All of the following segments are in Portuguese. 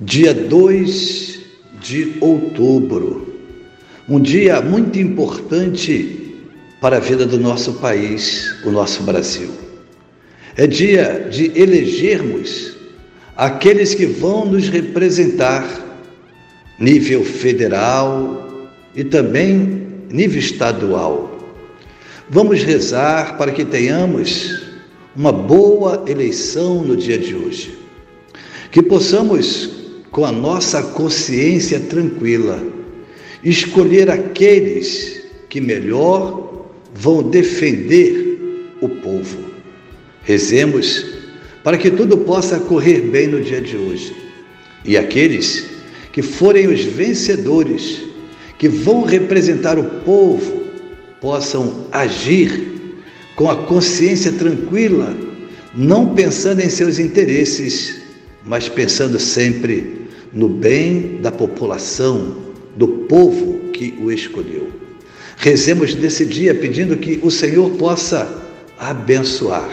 dia 2 de outubro, um dia muito importante para a vida do nosso país, o nosso Brasil. É dia de elegermos aqueles que vão nos representar, nível federal e também nível estadual. Vamos rezar para que tenhamos uma boa eleição no dia de hoje. Que possamos com a nossa consciência tranquila, escolher aqueles que melhor vão defender o povo. Rezemos para que tudo possa correr bem no dia de hoje. E aqueles que forem os vencedores, que vão representar o povo, possam agir com a consciência tranquila, não pensando em seus interesses, mas pensando sempre no bem da população, do povo que o escolheu. Rezemos nesse dia pedindo que o Senhor possa abençoar,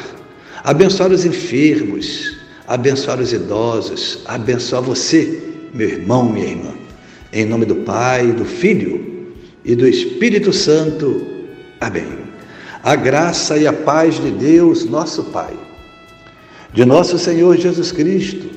abençoar os enfermos, abençoar os idosos, abençoar você, meu irmão, minha irmã. Em nome do Pai, do Filho e do Espírito Santo. Amém. A graça e a paz de Deus, nosso Pai, de nosso Senhor Jesus Cristo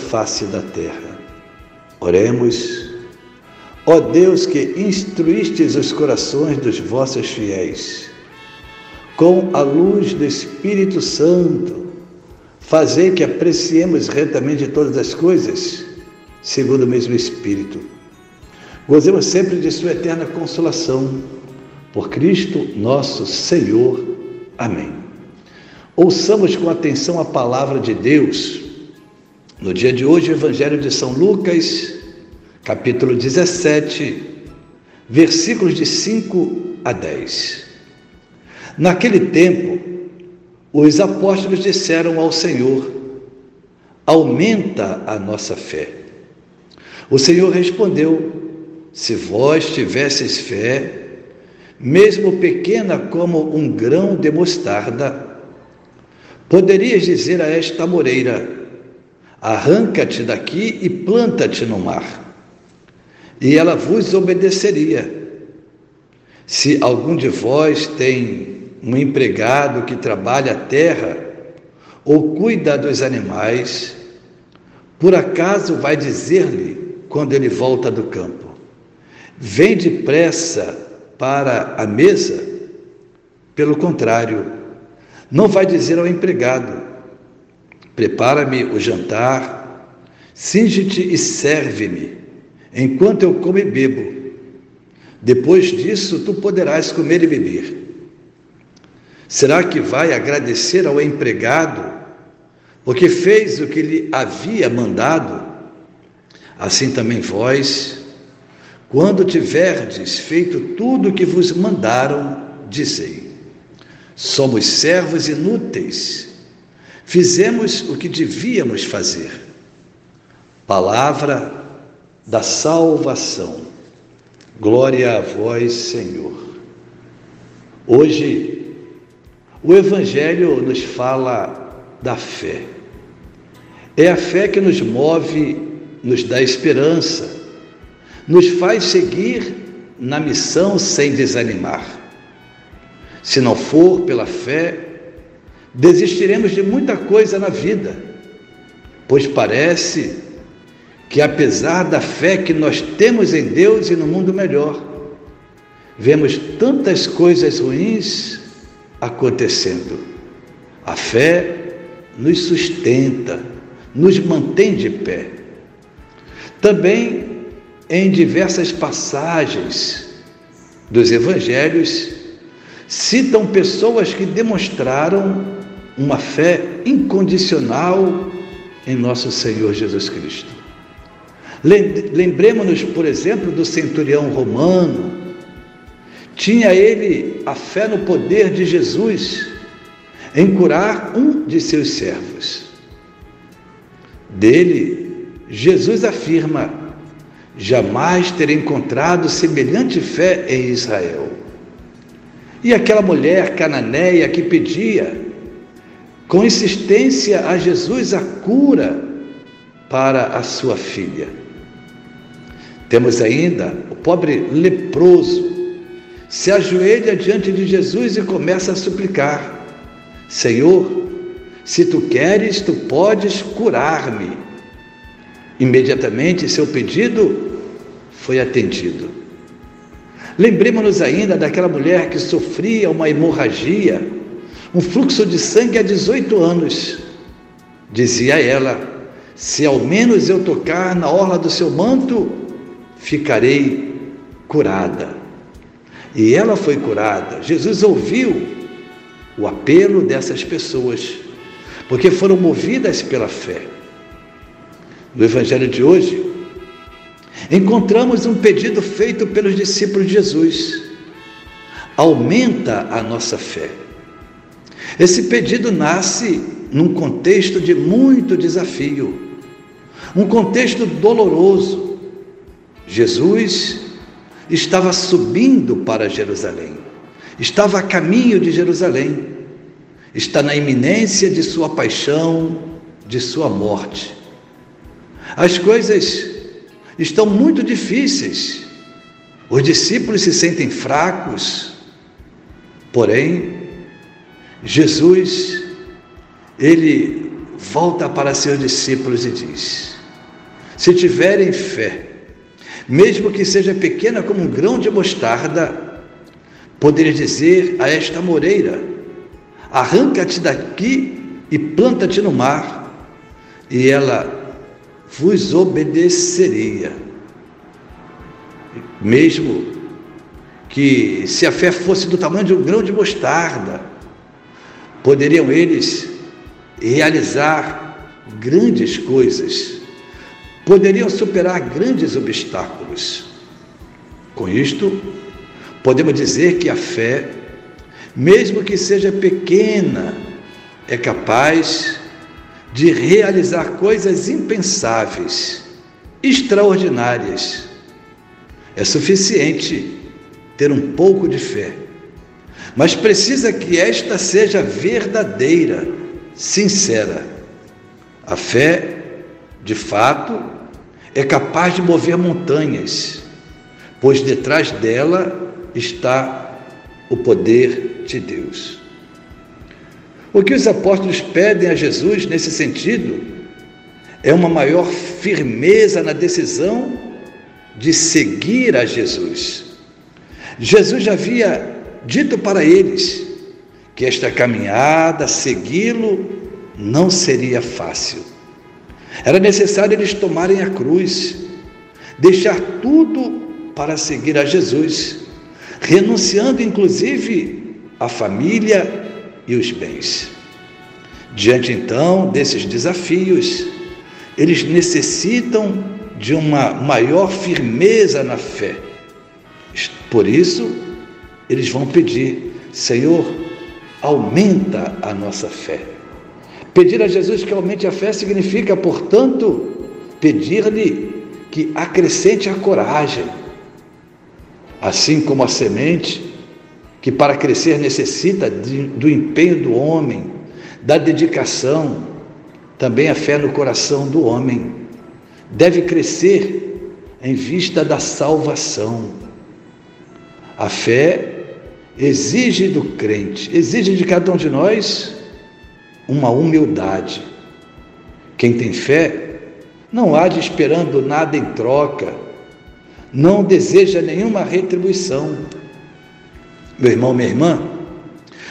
face da terra. Oremos. Ó Deus que instruístes os corações dos vossos fiéis, com a luz do Espírito Santo, fazei que apreciemos retamente todas as coisas, segundo o mesmo Espírito. Gozemos sempre de Sua eterna consolação. Por Cristo nosso Senhor. Amém. Ouçamos com atenção a palavra de Deus no dia de hoje, o Evangelho de São Lucas, capítulo 17, versículos de 5 a 10. Naquele tempo, os apóstolos disseram ao Senhor: Aumenta a nossa fé. O Senhor respondeu: Se vós tivesseis fé, mesmo pequena como um grão de mostarda, poderias dizer a esta moreira: Arranca-te daqui e planta-te no mar. E ela vos obedeceria. Se algum de vós tem um empregado que trabalha a terra ou cuida dos animais, por acaso vai dizer-lhe, quando ele volta do campo, vem depressa para a mesa? Pelo contrário, não vai dizer ao empregado, Prepara-me o jantar, cinge-te e serve-me, enquanto eu como e bebo. Depois disso, tu poderás comer e beber. Será que vai agradecer ao empregado, porque fez o que lhe havia mandado? Assim também vós, quando tiverdes feito tudo o que vos mandaram, dizei: somos servos inúteis Fizemos o que devíamos fazer. Palavra da salvação. Glória a vós, Senhor. Hoje, o Evangelho nos fala da fé. É a fé que nos move, nos dá esperança, nos faz seguir na missão sem desanimar. Se não for pela fé, desistiremos de muita coisa na vida, pois parece que apesar da fé que nós temos em Deus e no mundo melhor, vemos tantas coisas ruins acontecendo. A fé nos sustenta, nos mantém de pé. Também em diversas passagens dos evangelhos citam pessoas que demonstraram uma fé incondicional em nosso Senhor Jesus Cristo. Lembremos-nos, por exemplo, do centurião romano. Tinha ele a fé no poder de Jesus em curar um de seus servos. Dele, Jesus afirma: jamais ter encontrado semelhante fé em Israel. E aquela mulher cananeia que pedia com insistência a Jesus a cura para a sua filha. Temos ainda o pobre leproso, se ajoelha diante de Jesus e começa a suplicar: Senhor, se tu queres, tu podes curar-me. Imediatamente seu pedido foi atendido. Lembremos-nos ainda daquela mulher que sofria uma hemorragia, um fluxo de sangue há 18 anos. Dizia ela: Se ao menos eu tocar na orla do seu manto, ficarei curada. E ela foi curada. Jesus ouviu o apelo dessas pessoas, porque foram movidas pela fé. No Evangelho de hoje, encontramos um pedido feito pelos discípulos de Jesus: aumenta a nossa fé. Esse pedido nasce num contexto de muito desafio, um contexto doloroso. Jesus estava subindo para Jerusalém estava a caminho de Jerusalém, está na iminência de sua paixão, de sua morte. As coisas estão muito difíceis, os discípulos se sentem fracos, porém, Jesus, ele volta para seus discípulos e diz: Se tiverem fé, mesmo que seja pequena como um grão de mostarda, Poderia dizer a esta moreira: arranca-te daqui e planta-te no mar, e ela vos obedeceria. Mesmo que, se a fé fosse do tamanho de um grão de mostarda, poderiam eles realizar grandes coisas, poderiam superar grandes obstáculos. Com isto, Podemos dizer que a fé, mesmo que seja pequena, é capaz de realizar coisas impensáveis, extraordinárias. É suficiente ter um pouco de fé, mas precisa que esta seja verdadeira, sincera. A fé, de fato, é capaz de mover montanhas, pois detrás dela está o poder de Deus. O que os apóstolos pedem a Jesus nesse sentido é uma maior firmeza na decisão de seguir a Jesus. Jesus já havia dito para eles que esta caminhada, segui-lo, não seria fácil. Era necessário eles tomarem a cruz, deixar tudo para seguir a Jesus renunciando inclusive a família e os bens. Diante então desses desafios, eles necessitam de uma maior firmeza na fé. Por isso, eles vão pedir: Senhor, aumenta a nossa fé. Pedir a Jesus que aumente a fé significa, portanto, pedir-lhe que acrescente a coragem Assim como a semente, que para crescer necessita de, do empenho do homem, da dedicação, também a fé no coração do homem deve crescer em vista da salvação. A fé exige do crente, exige de cada um de nós uma humildade. Quem tem fé não age esperando nada em troca, não deseja nenhuma retribuição. Meu irmão, minha irmã,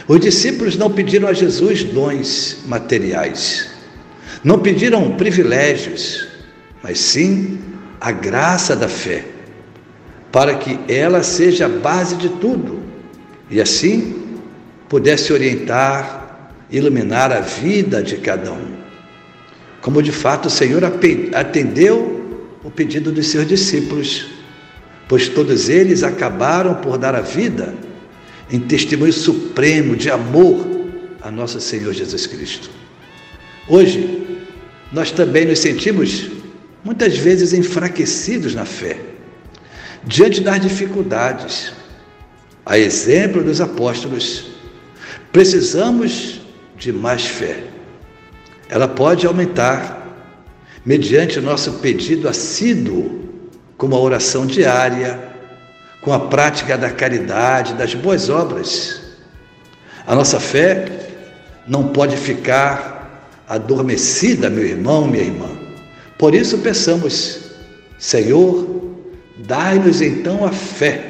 os discípulos não pediram a Jesus dons materiais, não pediram privilégios, mas sim a graça da fé, para que ela seja a base de tudo e assim pudesse orientar, iluminar a vida de cada um. Como de fato o Senhor atendeu o pedido dos seus discípulos, pois todos eles acabaram por dar a vida em testemunho supremo de amor a nosso Senhor Jesus Cristo. Hoje, nós também nos sentimos muitas vezes enfraquecidos na fé, diante das dificuldades. A exemplo dos apóstolos, precisamos de mais fé. Ela pode aumentar mediante o nosso pedido assíduo, como a oração diária, com a prática da caridade, das boas obras. A nossa fé não pode ficar adormecida, meu irmão, minha irmã. Por isso peçamos, Senhor, dai-nos então a fé